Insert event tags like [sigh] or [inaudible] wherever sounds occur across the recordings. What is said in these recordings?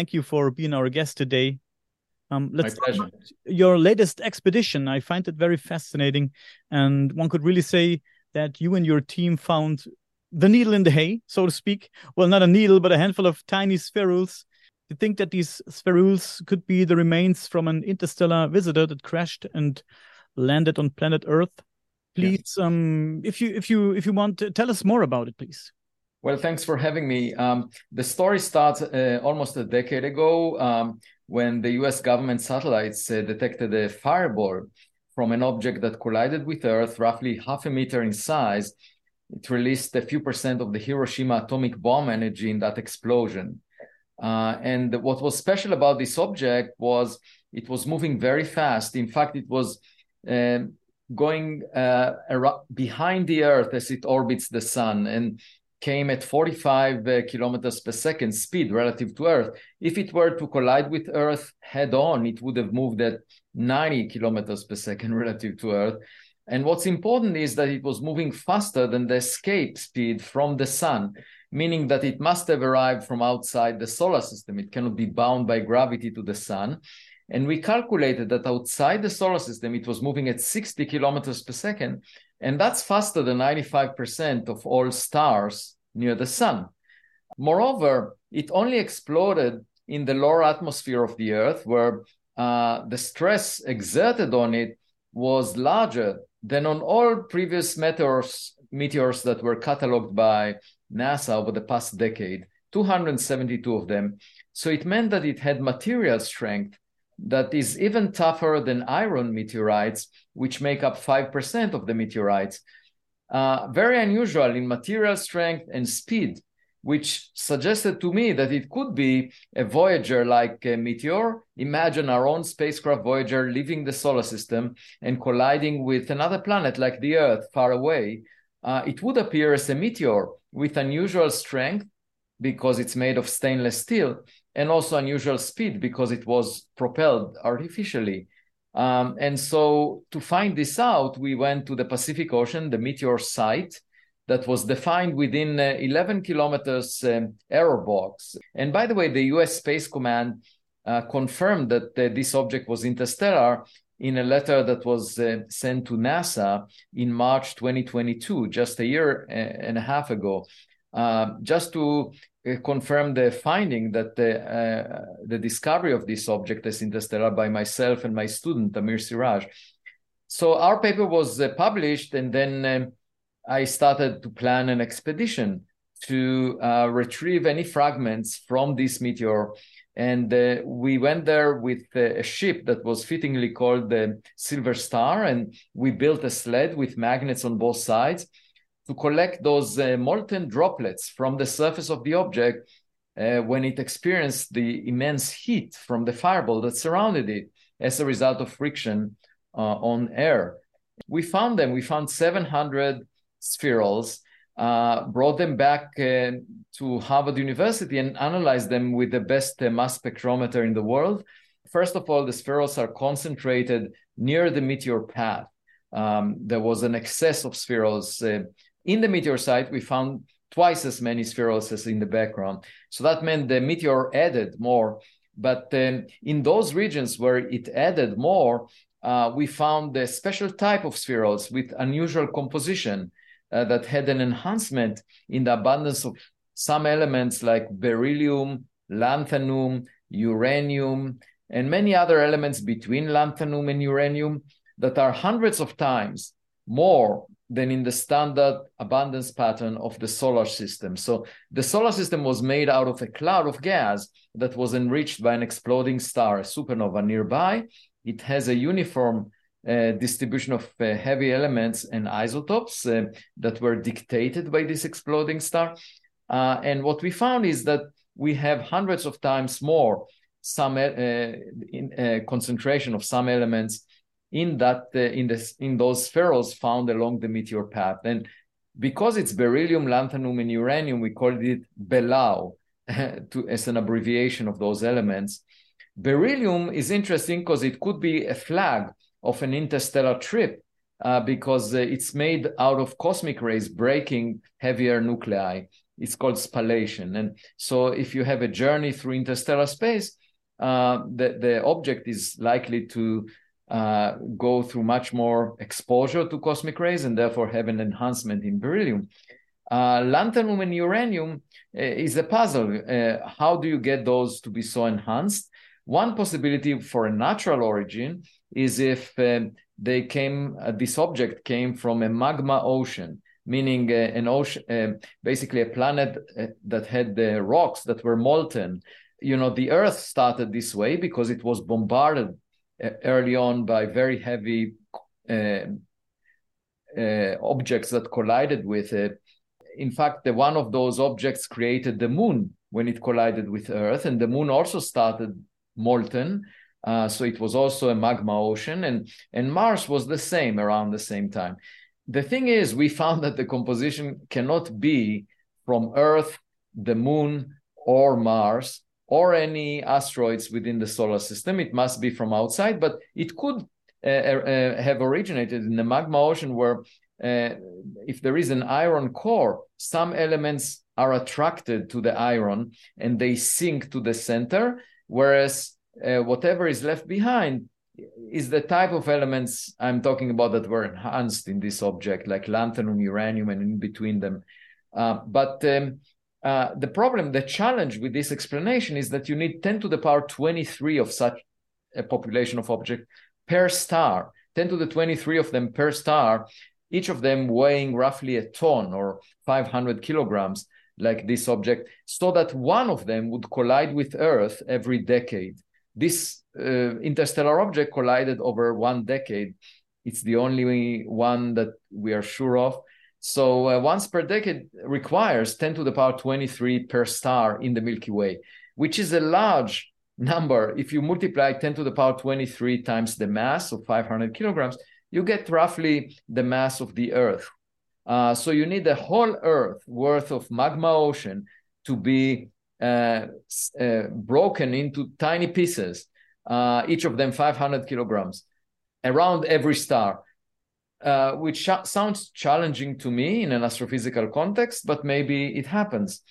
thank you for being our guest today. Um, let's My pleasure. your latest expedition. I find it very fascinating, and one could really say that you and your team found the needle in the hay, so to speak. Well, not a needle, but a handful of tiny spherules. You think that these spherules could be the remains from an interstellar visitor that crashed and landed on planet Earth? Please, um, if you if you if you want, to tell us more about it, please. Well, thanks for having me. Um, the story starts uh, almost a decade ago um, when the US government satellites uh, detected a fireball from an object that collided with Earth, roughly half a meter in size. It released a few percent of the Hiroshima atomic bomb energy in that explosion. Uh, and what was special about this object was it was moving very fast. In fact, it was um, going uh, behind the Earth as it orbits the sun. And came at 45 uh, kilometers per second speed relative to Earth. If it were to collide with Earth head on, it would have moved at 90 kilometers per second [laughs] relative to Earth. And what's important is that it was moving faster than the escape speed from the sun, meaning that it must have arrived from outside the solar system. It cannot be bound by gravity to the sun. And we calculated that outside the solar system, it was moving at 60 kilometers per second, and that's faster than 95% of all stars near the sun. Moreover, it only exploded in the lower atmosphere of the Earth, where uh, the stress exerted on it was larger than on all previous meteors, meteors that were cataloged by NASA over the past decade, 272 of them. So it meant that it had material strength that is even tougher than iron meteorites, which make up 5% of the meteorites. Uh, very unusual in material strength and speed, which suggested to me that it could be a Voyager like meteor. Imagine our own spacecraft Voyager leaving the solar system and colliding with another planet like the Earth far away. Uh, it would appear as a meteor with unusual strength because it's made of stainless steel and also unusual speed because it was propelled artificially. Um, and so to find this out, we went to the Pacific Ocean, the meteor site that was defined within uh, 11 kilometers um, error box. And by the way, the US Space Command uh, confirmed that uh, this object was interstellar in a letter that was uh, sent to NASA in March 2022, just a year uh, and a half ago. Uh, just to uh, confirm the finding that the, uh, the discovery of this object as interstellar by myself and my student Amir Siraj. So our paper was uh, published, and then um, I started to plan an expedition to uh, retrieve any fragments from this meteor. And we went there with a ship that was fittingly called the Silver Star, and we built a sled with magnets on both sides to collect those uh, molten droplets from the surface of the object uh, when it experienced the immense heat from the fireball that surrounded it as a result of friction uh, on air. We found them, we found 700 spherules, uh, brought them back uh, to Harvard University and analyzed them with the best uh, mass spectrometer in the world. First of all, the spherules are concentrated near the meteor path. Um, there was an excess of spherules in the meteor site, we found twice as many spherules as in the background. So that meant the meteor added more. But um, in those regions where it added more, uh, we found a special type of spherules with unusual composition uh, that had an enhancement in the abundance of some elements like beryllium, lanthanum, uranium, and many other elements between lanthanum and uranium that are hundreds of times more than in the standard abundance pattern of the solar system. So the solar system was made out of a cloud of gas that was enriched by an exploding star, a supernova nearby. It has a uniform uh, distribution of uh, heavy elements and isotopes uh, that were dictated by this exploding star. Uh, and what we found is that we have hundreds of times more some uh, in, uh, concentration of some elements in that uh, in this in those spherules found along the meteor path. And because it's beryllium lanthanum and uranium we called it belau [laughs] to, as an abbreviation of those elements. Beryllium is interesting because it could be a flag of an interstellar trip uh, because uh, it's made out of cosmic rays breaking heavier nuclei. It's called spallation. And so if you have a journey through interstellar space, uh, the, the object is likely to uh, go through much more exposure to cosmic rays and therefore have an enhancement in beryllium. Uh, lanthanum and uranium uh, is a puzzle. Uh, how do you get those to be so enhanced? One possibility for a natural origin is if um, they came, uh, this object came from a magma ocean, meaning uh, an ocean, uh, basically a planet that had the rocks that were molten. You know, the Earth started this way because it was bombarded early on by very heavy objects that collided with it in fact, the one of those objects created the moon when it collided with Earth, and the moon also started molten. Uh, so it was also a magma ocean, and and Mars was the same around the same time. The thing is, we [laughs] found that the composition cannot be from Earth, the moon, or Mars, or any asteroids within the solar system. It must be from outside, but it could uh, uh, have originated in the magma ocean where uh, if there is an iron core, some elements are attracted to the iron and they sink to the center, whereas uh, whatever is left behind is the type of elements I'm talking about that were enhanced in this object, like lanthanum, uranium, and in between them. Uh, but um, uh, the problem, the challenge with this explanation is that you need 10 to the power 23 of such a population of objects per star, 10 to the 23 of them per star each of them weighing roughly a ton or 500 kilograms, like this object, so that one of them would collide with Earth every decade. This uh, interstellar object collided over one decade. It's the only one that we are sure of. So uh, once per decade requires 10 to the power 23 per star in the Milky Way, which is a large number. If you multiply 10 to the power 23 times the mass of 500 kilograms, you get roughly the mass of the Earth. Uh, so you need the whole Earth worth of magma ocean to be uh, uh, broken into tiny pieces, uh, each of them 500 kilograms, around every star, uh, which sh- sounds challenging to me in an astrophysical context, but maybe it happens.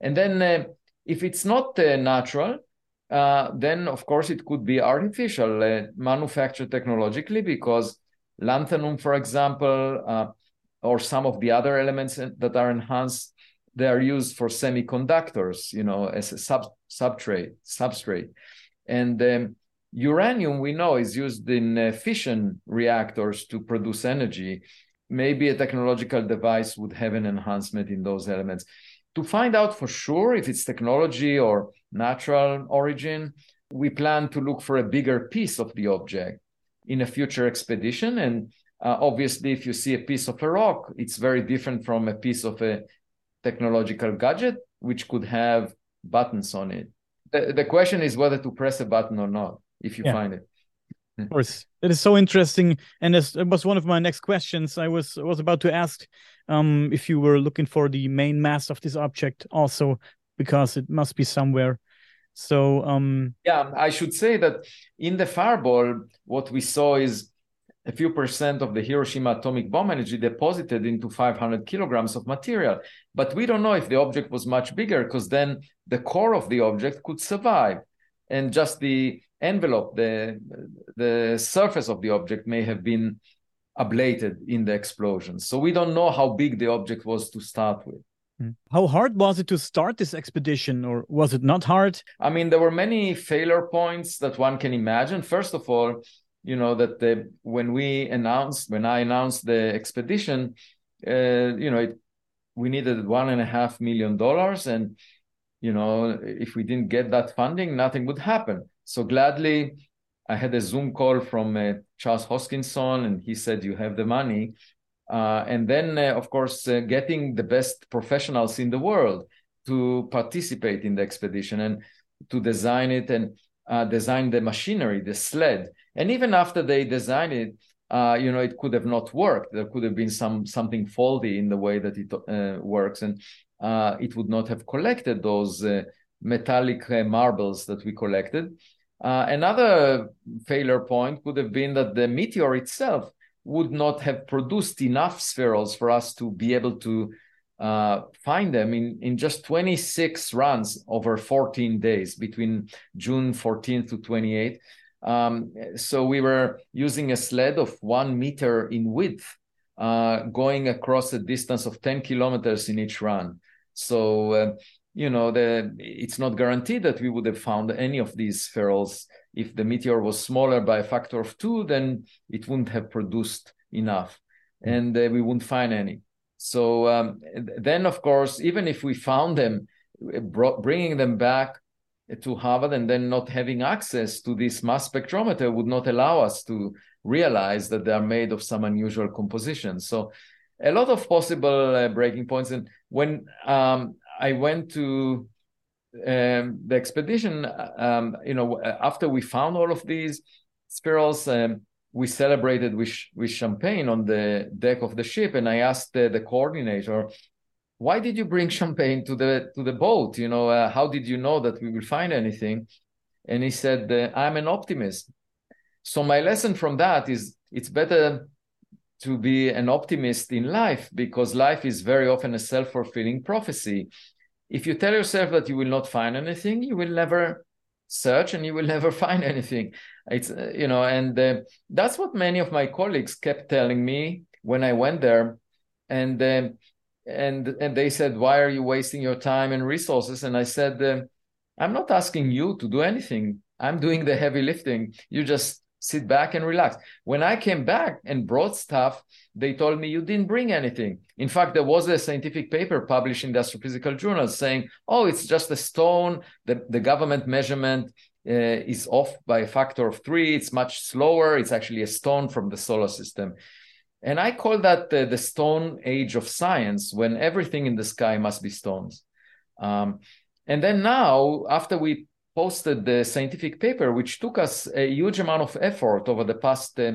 And then uh, if it's not natural, then of course it could be artificial, manufactured technologically, because lanthanum, for example, uh, or some of the other elements that are enhanced, they are used for semiconductors, you know, as a sub substrate. Substrate, and um, uranium we know is used in fission reactors to produce energy. Maybe a technological device would have an enhancement in those elements. To find out for sure if it's technology or natural origin, we plan to look for a bigger piece of the object in a future expedition. And uh, obviously, if you see a piece of a rock, it's very different from a piece of a technological gadget, which could have buttons on it. The, the question is whether to press a button or not if you yeah. find it. Of course, it is so interesting, and as it was one of my next questions. I was was about to ask um, if you were looking for the main mass of this object, also because it must be somewhere so um yeah, I should say that in the fireball, what we saw is a few percent of the Hiroshima atomic bomb energy deposited into 500 kilograms of material. But we don't know if the object was much bigger because then the core of the object could survive. And just the envelope, the, the surface of the object may have been ablated in the explosion. So we don't know how big the object was to start with. Hmm. How hard was it to start this expedition, or was it not hard? I mean, there were many failure points that one can imagine. First of all, you know that the, when we announced, when I announced the expedition, uh, you know, it, we needed one and a half million dollars, and you know, if we didn't get that funding, nothing would happen. So gladly, I had a Zoom call from uh, Charles Hoskinson, and he said, "You have the money." Uh, and then, uh, of course, uh, getting the best professionals in the world to participate in the expedition and to design it and uh, design the machinery, the sled. And even after they designed it, uh, you know, it could have not worked. There could have been some something faulty in the way that it works, and it would not have collected those metallic marbles that we collected. Another failure point could have been that the meteor itself would not have produced enough spherules for us to be able to uh, find them in, in just 26 runs over 14 days between June 14th to 28th. Um, so we were using a sled of one meter in width, uh, going across a distance of 10 kilometers in each run. So, uh, you know, the, it's not guaranteed that we would have found any of these spherules. If the meteor was smaller by a factor of two, then it wouldn't have produced enough and uh, we wouldn't find any. So um, then, of course, even if we found them, bringing them back to Harvard and then not having access to this mass spectrometer would not allow us to realize that they are made of some unusual composition. So a lot of possible uh, breaking points. And when um, I went to um, the expedition, um, you know, after we found all of these spherules, um, we celebrated with, with champagne on the deck of the ship. And I asked the, the coordinator, why did you bring [laughs] champagne to the to the boat? You know uh, how did you know that we will find anything? And he said uh, i'm an optimist. So my lesson from that is it's better to be an optimist in life because life is very often a self-fulfilling prophecy. If you tell yourself that you will not find anything you will never search and you will [laughs] never find anything. It's uh, you know and uh, that's what many of my colleagues kept telling me when i went there. And um, and and they said why are you wasting your time and resources? And i said uh, i'm not asking you to do anything. I'm doing the heavy lifting. You just sit back and relax. When i came back and brought stuff they told me you didn't bring anything. In fact there was a scientific paper published in the astrophysical journal saying oh it's just a stone. The, the government measurement uh, is off by a factor of three. It's much slower. It's actually a stone from the solar system. And I call that the stone age of science, when everything in the sky must be stones. Um, and then now, after we posted the scientific paper, which took us a huge amount of effort over the past uh,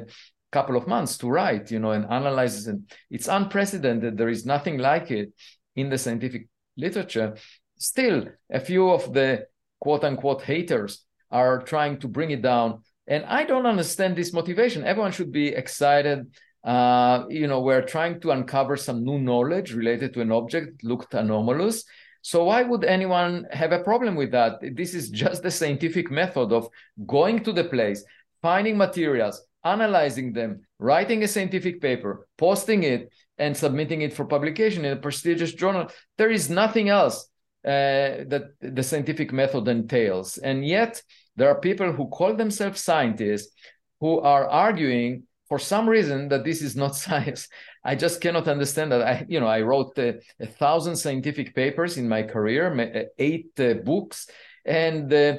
couple of months to write, you know, and analyze it, it's unprecedented. There is nothing like it in the scientific literature. Still, a few of the quote unquote haters are trying to bring it down. And I don't understand this motivation. Everyone should be excited uh, you know, we're trying to uncover some new knowledge related to an object looked anomalous. So why would anyone have a problem with that? This is just the scientific method of going to the place, finding materials, analyzing them, writing a scientific paper, posting it, and submitting it for publication in a prestigious journal. There is nothing else uh, that the scientific method entails. And yet, there are people who call themselves scientists who are arguing for some reason that this is not [laughs] science i just cannot understand that. I you know i wrote uh, a thousand scientific papers in my career uh, eight uh, books and uh,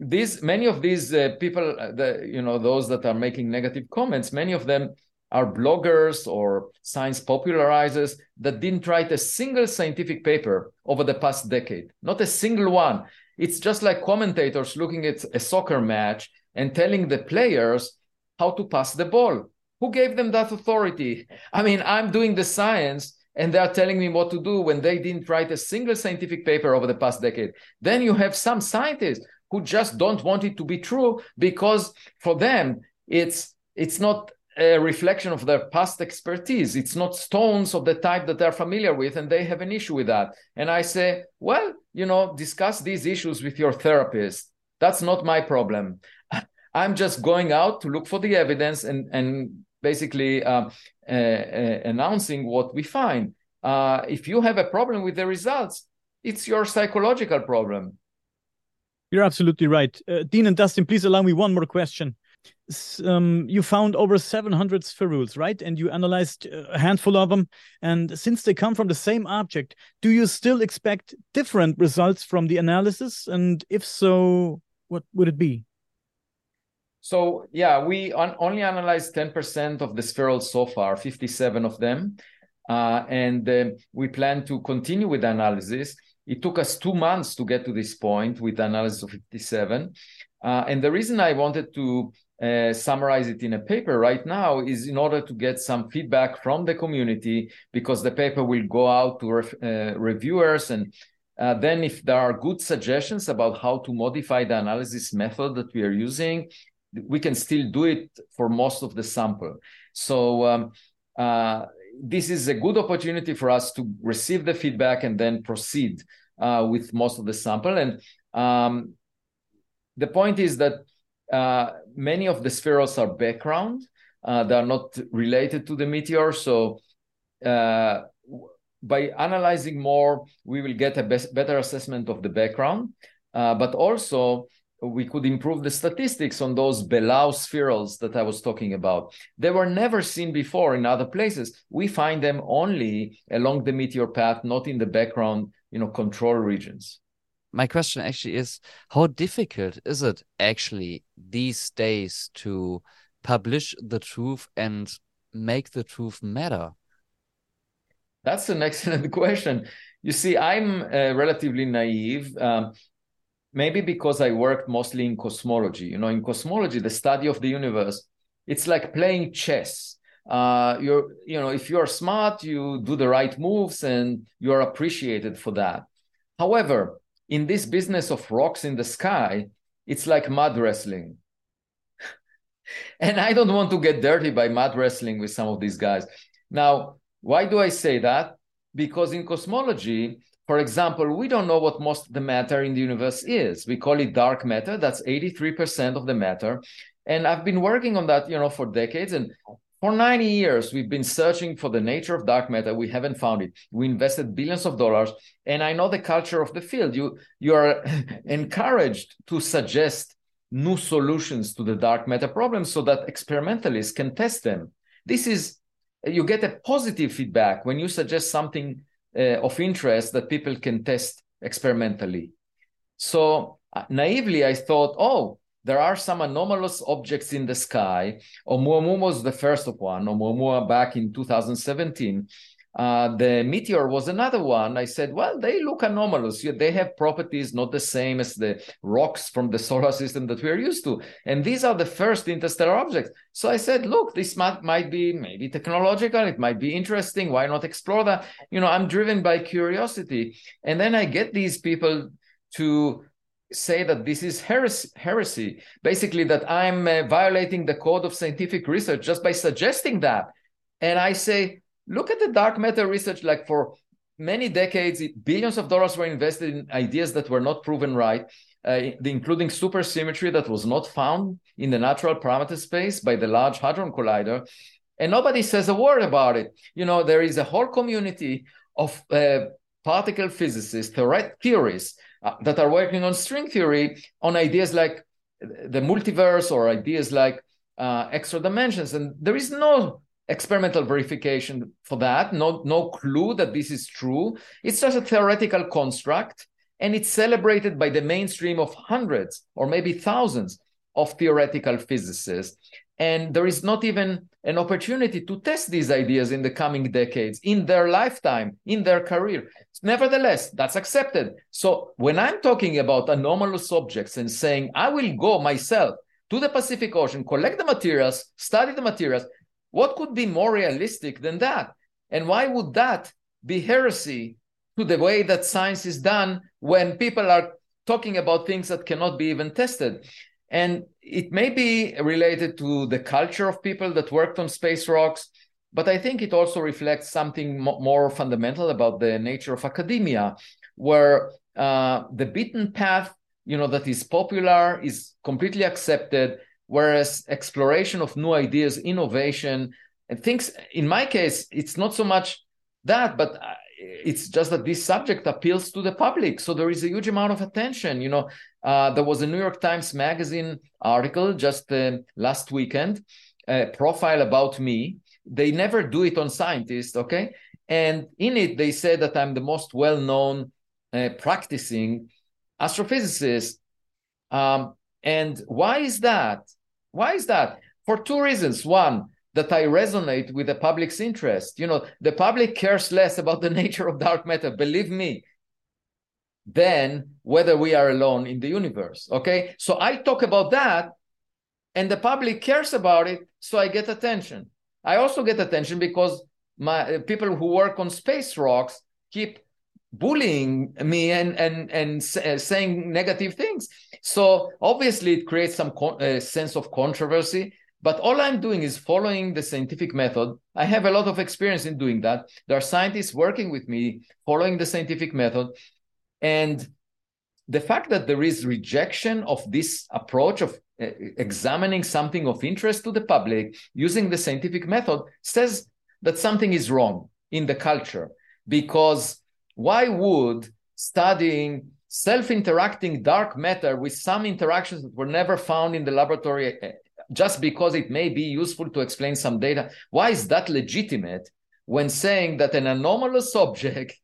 these many of these uh, people uh, the, you know those that are making negative comments many of them are bloggers or science popularizers that didn't write a single scientific paper over the past decade. Not a single one. It's just like commentators looking at a soccer match and telling the players how to pass the ball. Who gave them that authority? I mean, I'm doing the science and they're telling me what to do when they didn't write a single scientific paper over the past decade. Then you have some scientists who just don't want it to be true because for them it's it's not a reflection of their past expertise. It's not stones of the type that they're familiar with, and they have an issue with that. And I say, well, you know, discuss these issues with your therapist. That's not my problem. I'm just going out to look for the evidence and and basically uh, uh, uh, announcing what we find. Uh, if you have a problem with the results, it's your psychological problem. You're absolutely right, uh, Dean and Dustin. Please allow me one more question. Um, you found over 700 spherules, right? And you analyzed a handful of them. And since they come from the same object, do you still expect different results from the analysis? And if so, what would it be? So yeah, we on, only analyzed 10% of the spherules so far, 57 of them. Uh, and uh, we plan to continue with the analysis. It took us two months to get to this point with analysis of 57. Uh, and the reason I wanted to uh, summarize it in a paper right now is in order to get some feedback from the community because the paper will go out to ref- uh, reviewers and uh, then if there are good suggestions about how to modify the analysis method that we are using we can still do it for most of the sample. So um, uh, this is a good opportunity for us to receive the feedback and then proceed uh, with most of the sample. And um, the point is that uh, many of the spherules are background; uh, they are not related to the meteor. So uh, by analyzing more, we will get a better assessment of the background. Uh, but also, we could improve the statistics on those Belau spherules that I was talking about. They were never seen before in other places. We find them only along the meteor path, not in the background, you know, control regions. My question actually is how difficult is it actually these days to publish the truth and make the truth matter? That's an [laughs] excellent question. You see, I'm uh, relatively naive. Um, maybe because I worked mostly in cosmology. You know, in cosmology, the study of the universe, it's like playing chess. Uh, you're, you know, if you're smart, you do the right moves and you're appreciated for that. However, in this business of rocks in the sky, it's like mud wrestling. [laughs] and I don't want to get dirty by mud wrestling with some of these guys. Now, why do I say that? Because in cosmology, for example, we don't know what most of the matter in the universe is. We call it dark matter. That's 83% of the matter. And I've been working on that, you know, for decades. And for 90 years, we've been searching for the nature of dark matter. We haven't found it. We invested billions of dollars. And I know the culture of the field. You, you are [laughs] encouraged to suggest new solutions to the dark matter problem so that experimentalists can test them. This is, you get a positive feedback when you suggest something uh, of interest that people can test experimentally. So uh, naively, I thought, oh, there are some anomalous objects in the sky. Oumuamua was the first of one. Oumuamua back in 2017 uh, the meteor was another one. I said, well, they look anomalous. They have properties not the same as the rocks from the [laughs] solar system that we're used to. And these are the first interstellar objects. So I said, look, this might, might be maybe technological. It might be interesting. Why not explore that? You know, I'm driven by curiosity. And then I get these people to say that this is heresy, heresy. basically that I'm uh, violating the code of scientific research just by suggesting that. And I say, look at the dark matter research like for many decades billions of dollars were invested in ideas that were not proven right uh, including supersymmetry that was not found in the natural parameter space by the large hadron collider. And nobody says a word about it. You know there is a whole community of uh, particle physicists theorists uh, that are working on string theory on ideas like the multiverse or ideas like uh, extra dimensions. And there is no experimental verification for that, no, no clue that this is true. It's just a theoretical construct, and it's celebrated by the mainstream of hundreds or maybe thousands of theoretical physicists. And there is not even an opportunity to test these ideas in the coming decades, in their lifetime, in their career. Nevertheless, that's accepted. So when I'm talking about anomalous objects and saying, I will go myself to the Pacific Ocean, collect the materials, study the materials, what could be more realistic than that? And why would that be heresy to the way that science is done when people are talking about things that cannot be even tested? And it may be related to the culture of people that worked on space rocks, but I think it also reflects something more fundamental about the nature of academia, where uh, the beaten path, you know, that is popular is completely accepted, whereas exploration of new ideas innovation and things in my case it's not so much that but uh, it's just that this subject appeals to the public. So there is a huge amount of attention you know. Uh, there was a new york times magazine article just uh, last weekend a profile about me. They never do it on scientists okay? And in it they say that i'm the most well-known uh, practicing astrophysicist. Um, and why is that? Why is that? For two reasons. One, that I resonate with the public's interest. You know, the public cares less about the [laughs] nature of dark matter, believe me, than whether we are alone in the universe. Okay. So I talk about that, and the public cares about it, so I get attention. I also get attention because my uh, people who work on space rocks keep bullying me and and and uh, saying negative things so obviously it creates some uh, sense of controversy But all I'm doing is following the scientific method. I have a lot of experience in doing that. There are scientists working with me following the scientific method. And the fact that there is rejection of this approach of uh, examining something of interest to the public using the scientific method says that something is wrong in the culture. Because why would studying self interacting dark matter with some interactions that were never found in the laboratory uh, just because it may be useful to explain some data. Why is that legitimate when saying that an anomalous object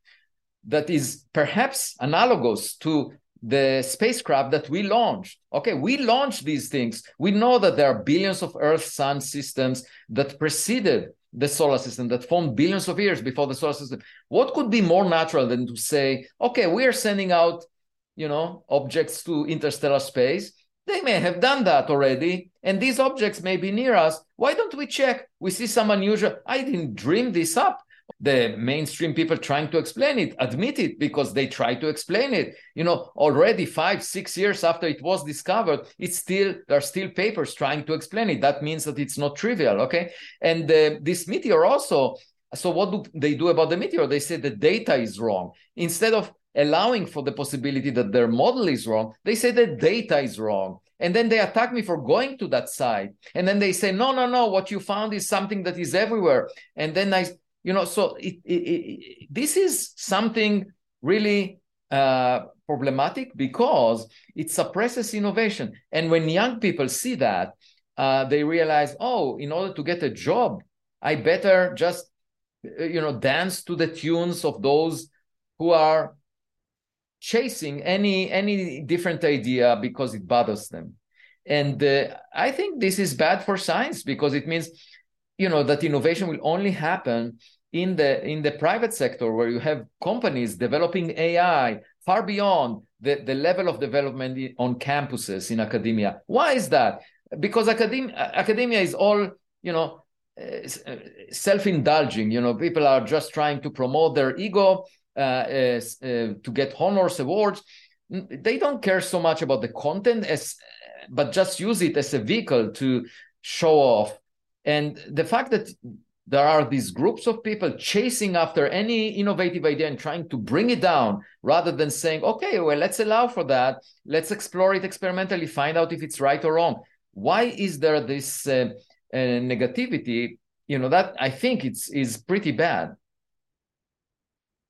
that is perhaps analogous to the spacecraft that we launched. Okay, we launched these things. We know that there are billions of Earth Sun systems that preceded the solar system, that formed billions of years before the solar system. What could be more natural than to say, okay, we are sending out, you know, objects to interstellar space. They may have done that already, and these objects may be near us. Why don't we check? We see some unusual. I didn't dream this up. The mainstream people trying to explain it admit it because they try to explain it. You know, already five, six years after it was discovered, it's still there are still papers trying to explain it. That means that it's not trivial. Okay, and uh, this meteor also. So what do they do about the meteor? They say the data is wrong. Instead of allowing for the possibility that their model is wrong, they say the data is wrong. And then they attack me for going to that site. And then they say, no, no, no, what you found is something that is everywhere. And then I, you know, so it, it, it, this is something really uh, problematic because it suppresses innovation. And when young people see that, uh, they realize, oh, in order to get a job, I better just, uh, you know, dance to the tunes of those who are chasing any any different idea because it bothers them and uh, i think this is bad for science because it means you know that innovation will only happen in the in the private sector where you have companies developing ai far beyond the, the level of development on campuses in academia. Why is that? Because academia academia is all you know self-indulging you know people are just trying to promote their ego uh, uh, to get honors awards. They don't care so much about the content as but just use it as a vehicle to show off and the fact that there are these groups of people chasing after any innovative idea and trying to bring it down rather than saying okay well let's allow for that. Let's explore it experimentally find out if it's right or wrong. Why is there this uh, uh, negativity? You know that i think it's is pretty bad.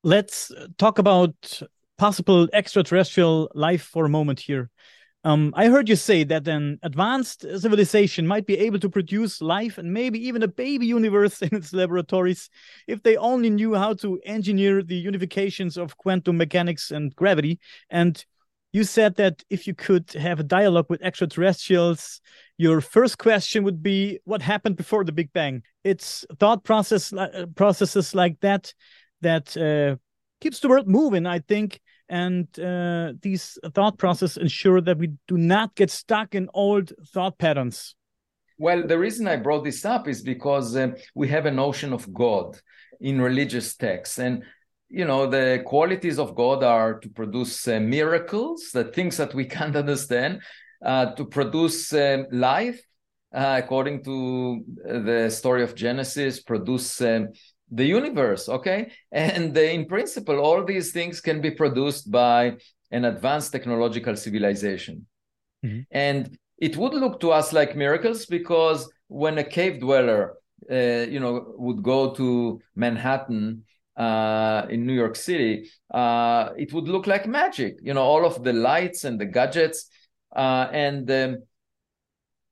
Let's talk about possible extraterrestrial life for a moment here. Um, I heard you say that an advanced civilization might be able to produce life and maybe even a baby universe [laughs] in its laboratories if they only knew how to engineer the unifications of quantum mechanics and gravity. And you said that if you could have a dialogue with extraterrestrials, your first question would be what happened before the Big Bang. It's thought process uh, processes like that that uh, keeps the world moving, I think. And uh, these thought processes ensure that we do not get stuck in old thought patterns. Well, the reason I brought this up is because uh, we have a notion of God in religious texts. And, you know, the qualities of God are to produce uh, miracles, the things that we [laughs] can't understand, uh, to produce um, life, uh, according to the story of Genesis, produce um, the universe okay and in principle all these things can be produced by an advanced technological civilization mm-hmm. and it would look to us like miracles because when a cave dweller uh, you know would go to manhattan uh, in new york city uh, it would look like magic you know all of the lights and the gadgets uh, and um,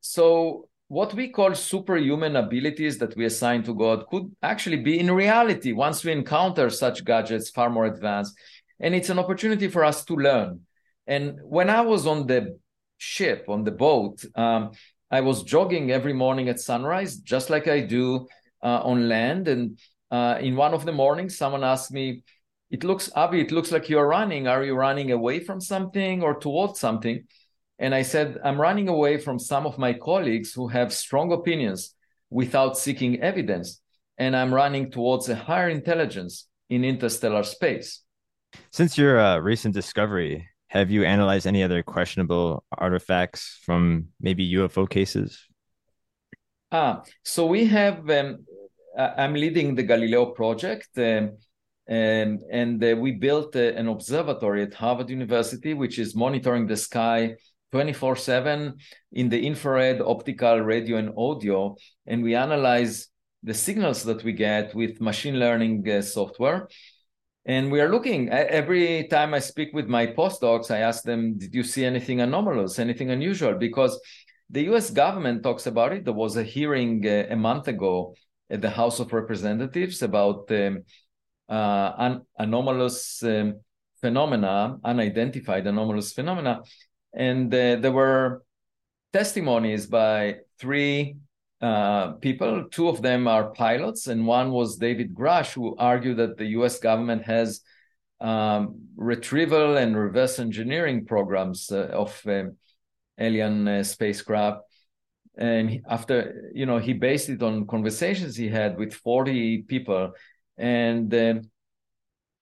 so what we call superhuman abilities that we assign to God could actually be in reality once we encounter such gadgets far more advanced. And it's an opportunity for us to learn. And when I was on the ship, on the boat, um, I was jogging every morning at sunrise, just like I do uh, on land. And uh, in one of the mornings, someone asked me, It looks, Avi, it looks like you're running. Are you running away from something or towards something? And I said, I'm running away from some of my colleagues who have strong opinions without seeking evidence. And I'm running towards a higher intelligence in interstellar space. Since your uh, recent discovery, have you analyzed any other questionable artifacts from maybe UFO cases? Ah, so we have. Um, I'm leading the Galileo project, um, and and uh, we built uh, an observatory at Harvard University, which is monitoring the sky 24 7 in the infrared, optical, radio, and audio. And we analyze the signals that we get with machine learning uh, software. And we are looking every time I speak with my postdocs, I ask them, Did you see anything anomalous, anything unusual? Because the US government talks about it. There was a hearing uh, a month ago at the House of Representatives about um, uh, un- anomalous um, phenomena, unidentified anomalous phenomena and there were testimonies by three uh, people. Two of them are pilots, and one was David Grusch, who argued that the U.S. government has um, retrieval and reverse engineering programs uh, of um, alien uh, spacecraft. And after, you know, he based it on conversations he had with 40 people. And um,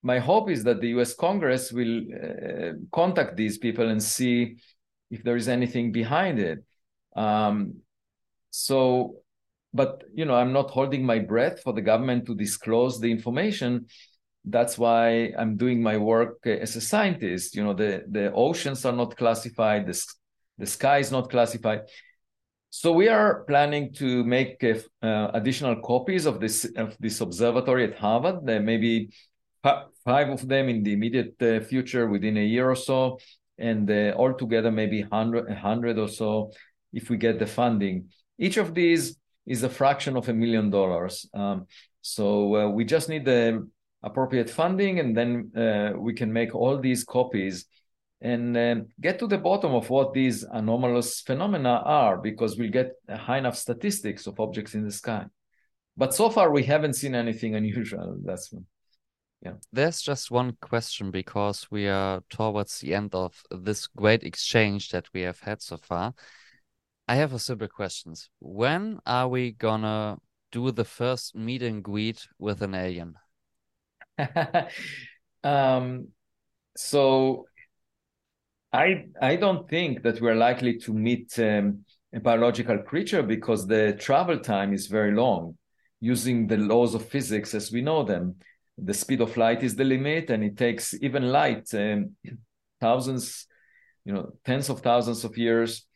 my hope is that the US Congress will uh, contact these people and see if there is anything behind it. Um, so, but you know, I'm not holding my breath for the government to disclose the information. That's why I'm doing my work as a scientist. You know, the the oceans are not classified, the the sky is not classified. So we are planning to make uh, additional copies of this of this observatory at Harvard. There maybe five of them in the immediate uh, future within a year or so, and uh, altogether maybe 100, 100 or so if we get the funding. Each of these is a fraction of a million dollars. Um, so uh, we just need the appropriate funding, and then uh, we can make all these copies and uh, get to the bottom of what these anomalous phenomena are, because we'll get high enough statistics of objects in the sky. But so far, we haven't seen anything unusual. That's one. There's just one question because we are towards the end of this great exchange that we have had so far. I have a simple question. When are we gonna do the first meet and greet with an alien? [laughs] um, so I I don't think that we're likely to meet um, a biological creature because the travel time is very long using the laws of physics as we know them the speed of light is the limit and it takes even light um, thousands you know tens of thousands of years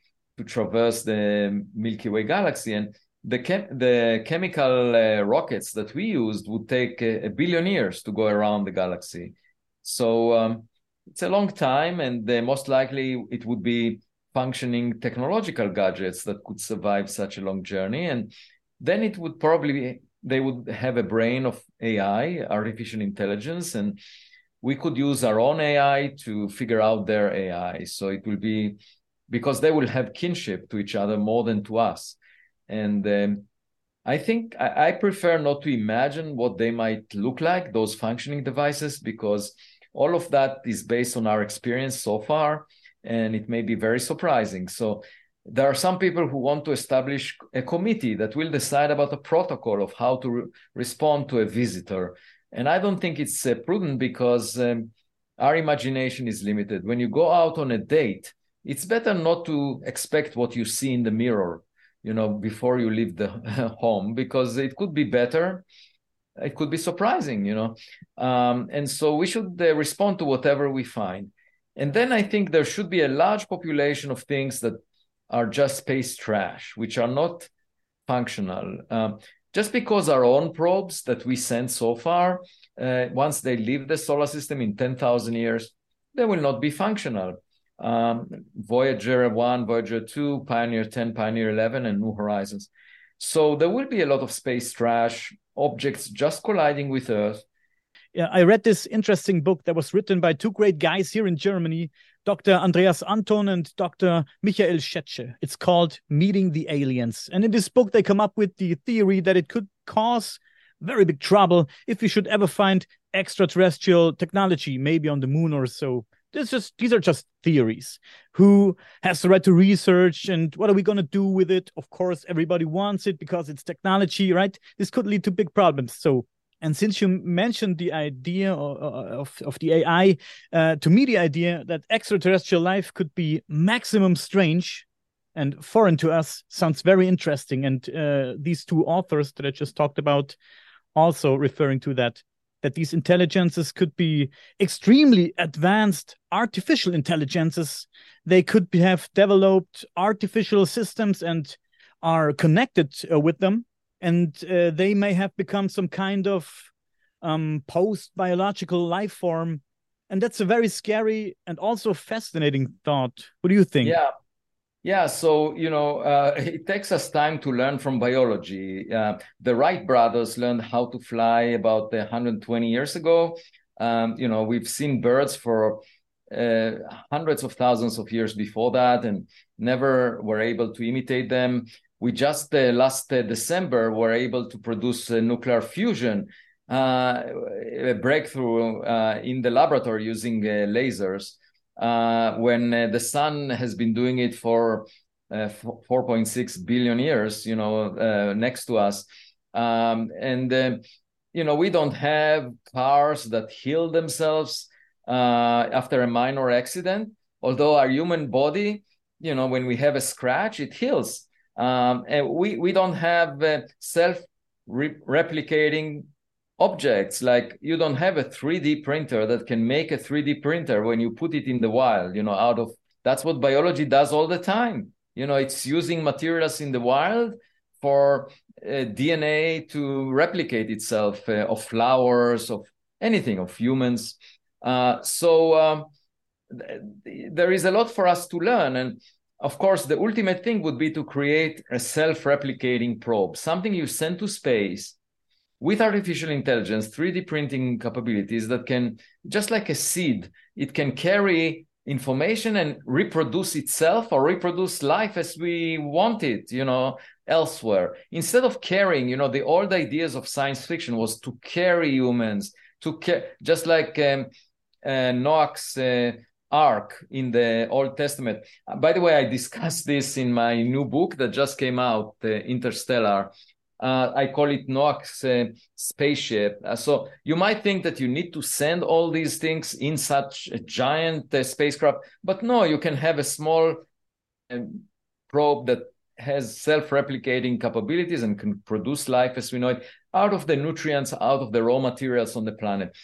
to traverse the milky way galaxy. And the chem- the chemical uh, rockets that we used would take a, a, billion years to go around the galaxy. So um, it's a long time and uh, most likely it would be functioning technological gadgets that could survive such a long journey. And then it would probably they would have a brain of AI, artificial intelligence, and we could use our own AI to figure out their AI. So it will be because they will have kinship to each other more than to us. And um, I think I, I, prefer not to imagine what they might look like, those functioning devices, because all of that is based on our experience so far, and it may be very surprising. So there are some people who want to establish a committee that will decide about a protocol of how to re- respond to a visitor. And I don't think it's uh, prudent because um, our imagination is limited. When you go out on a date, it's better not to expect what you see in the mirror, you know, before you leave the [laughs] home, because it could be better. It could be surprising, you know. Um, and so we should uh, respond to whatever we find. And then I think there should be a large population of things that are just space trash, which are not functional. Um, just because our own probes that we sent so far, uh, once they leave the solar system in 10,000 years, they will not be functional. Um, Voyager 1, Voyager 2, Pioneer 10, Pioneer 11, and New Horizons. So there will be a lot of space trash, objects just colliding with Earth. Yeah, I read this interesting book that was written by two great guys here in Germany Dr. Andreas Anton and Dr. Michael Schetsche. It's called Meeting the Aliens. And in this book, they come up with the theory that it could cause very big trouble if we should ever find extraterrestrial technology, maybe on the moon or so. This just these are just theories. Who has the right to research and what are we going to do with it? Of course, everybody wants it because it's technology, right? This could lead to big problems. So and since you mentioned the idea of, of, the AI, uh, to me, the idea that extraterrestrial life could be maximum strange and foreign to us sounds very interesting. And uh, these two authors that I just talked about also referring to that that these intelligences could be extremely advanced artificial intelligences. They could have developed artificial systems and are connected uh, with them, and uh, they may have become some kind of um, post biological life form. And that's a very scary and also fascinating thought. What do you think? Yeah, yeah, so you know, uh, [laughs] it takes us time to learn from biology. Uh, the Wright brothers learned how to fly about 120 years ago. Um, you know, we've seen birds for uh, hundreds of thousands of years before that, and never were able to imitate them. We just uh, last uh, December were able to produce nuclear fusion, uh, a breakthrough in the laboratory using lasers uh, when uh, the sun has been doing it for uh, 4.6 billion years, you know, uh, next to us. Um, and, uh, you know, we don't have cars that heal themselves after a minor accident, although our human body, you know, when we have a scratch, it heals. Um, and we, we don't have self replicating objects. Like you don't have a 3d printer that can make a 3d printer when you put it in the wild you know out of that's what biology does all the time. You know it's using materials in the wild for uh, dna to replicate itself uh, of flowers of anything of humans. Uh, so um, th- there is a lot for us to learn. And of course the ultimate thing would be to create a self-replicating probe something you send to space with artificial intelligence, 3D printing capabilities that can, just like a seed, it can carry information and reproduce itself or reproduce life as we want it, you know, elsewhere. Instead of carrying, you know, the old ideas of science fiction was to carry humans, to care, just like um, uh, uh, ark in the Old Testament. Uh, by the way, I discussed this in my new book that just came out, uh, Interstellar. Uh, I call it Noah's uh, spaceship. Uh, so you might think that you need to send all these things in such a giant uh, spacecraft, but no, you can have a small um, probe that has self-replicating capabilities and can produce life as we know it out of the nutrients, out of the raw materials on the planet.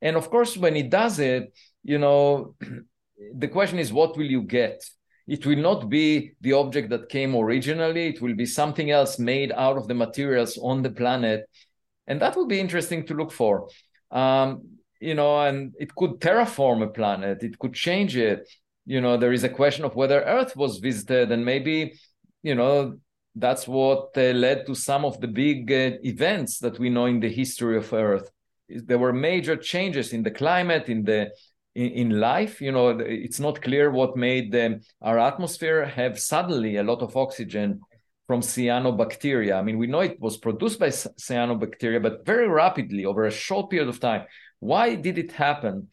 And of course, when it does it, you know, [clears throat] the question is, what will you get? it will not be the object that came originally. It will be something else made out of the materials on the planet. And that would be interesting to look for. Um, you know and it could terraform a planet. It could change it. You know there is a question of whether earth was visited. And maybe you know that's what uh, led to some of the big uh, events that we know in the history of earth. There were major changes in the climate in the in, life you know it's not clear what made the, our atmosphere have suddenly a lot of oxygen from cyanobacteria. I mean we know it was produced by cyanobacteria but very rapidly over a short period of time. Why did it happen?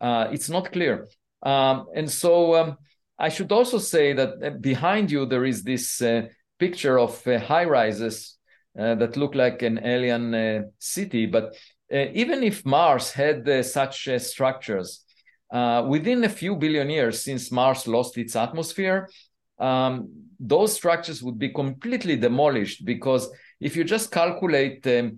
Uh, it's not clear. Um, and so um, i should also say that uh, behind you there is this uh, picture of uh, high rises uh, that look like an alien uh, city. But even if mars had such structures uh, within a few billion years since Mars lost its atmosphere, um, those structures would be completely demolished because if you just calculate um,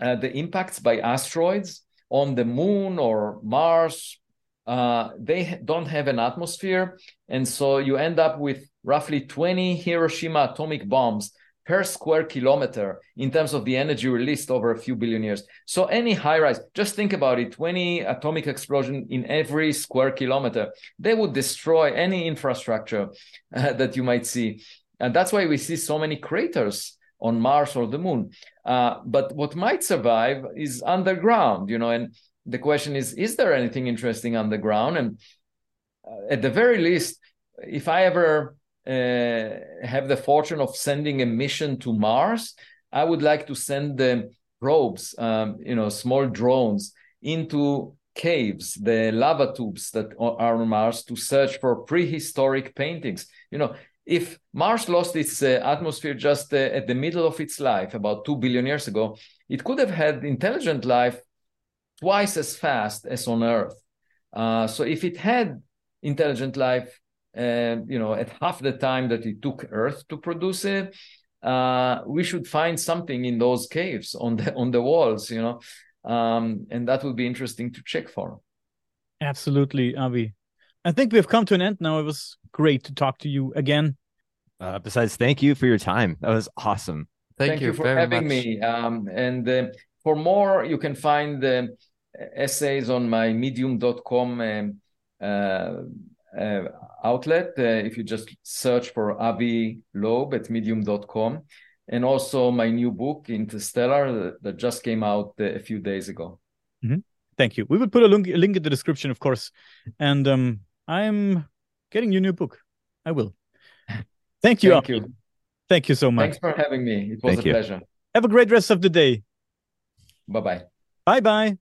uh, the impacts by asteroids on the moon or Mars, uh, they don't have an atmosphere. And so you end up with roughly 20 Hiroshima atomic bombs per square kilometer in terms of the energy released over a few billion years. So any high rise, just think about it, 20 atomic explosion in every square kilometer, they would destroy any infrastructure [laughs] uh, that you might see. And that's why we see so many craters on Mars or the moon. Uh, but what might survive is underground, you know, and the question is, is there anything interesting underground? And uh, at the very least, if I ever have the fortune of sending a mission to Mars, I would like to send the probes, um, you know, small drones into caves, the lava tubes that are on Mars to search for prehistoric paintings. You know, if Mars lost its uh, atmosphere just uh, at the middle of its life, about 2 billion years ago, it could have had intelligent life twice as fast as on Earth. Uh, so if it had intelligent life uh, you know, at half the time that it took Earth to produce it, uh, we should find something in those caves on the on the walls, you know, um, and that would be interesting to check for. Absolutely, Avi. I think we've come to an end now. It was great to talk to you again. Uh, besides, thank you for your time. That was awesome. Thank, Thank you, you for very having much. me. Um, and uh, for more, you can find uh, essays on my medium.com um, uh, uh, outlet. Uh, if you just search for Avi Loeb at medium.com. And also my new book, Interstellar, that, that just came out uh, a few days ago. Thank you. We will put a link, a link in the description, of course. And um, I'm getting your new book. I will. [laughs] Thank you. Thank Avi. you. Thank you so much. Thanks for having me. It was Thank a you. pleasure. Have a great rest of the day. Bye bye. Bye bye.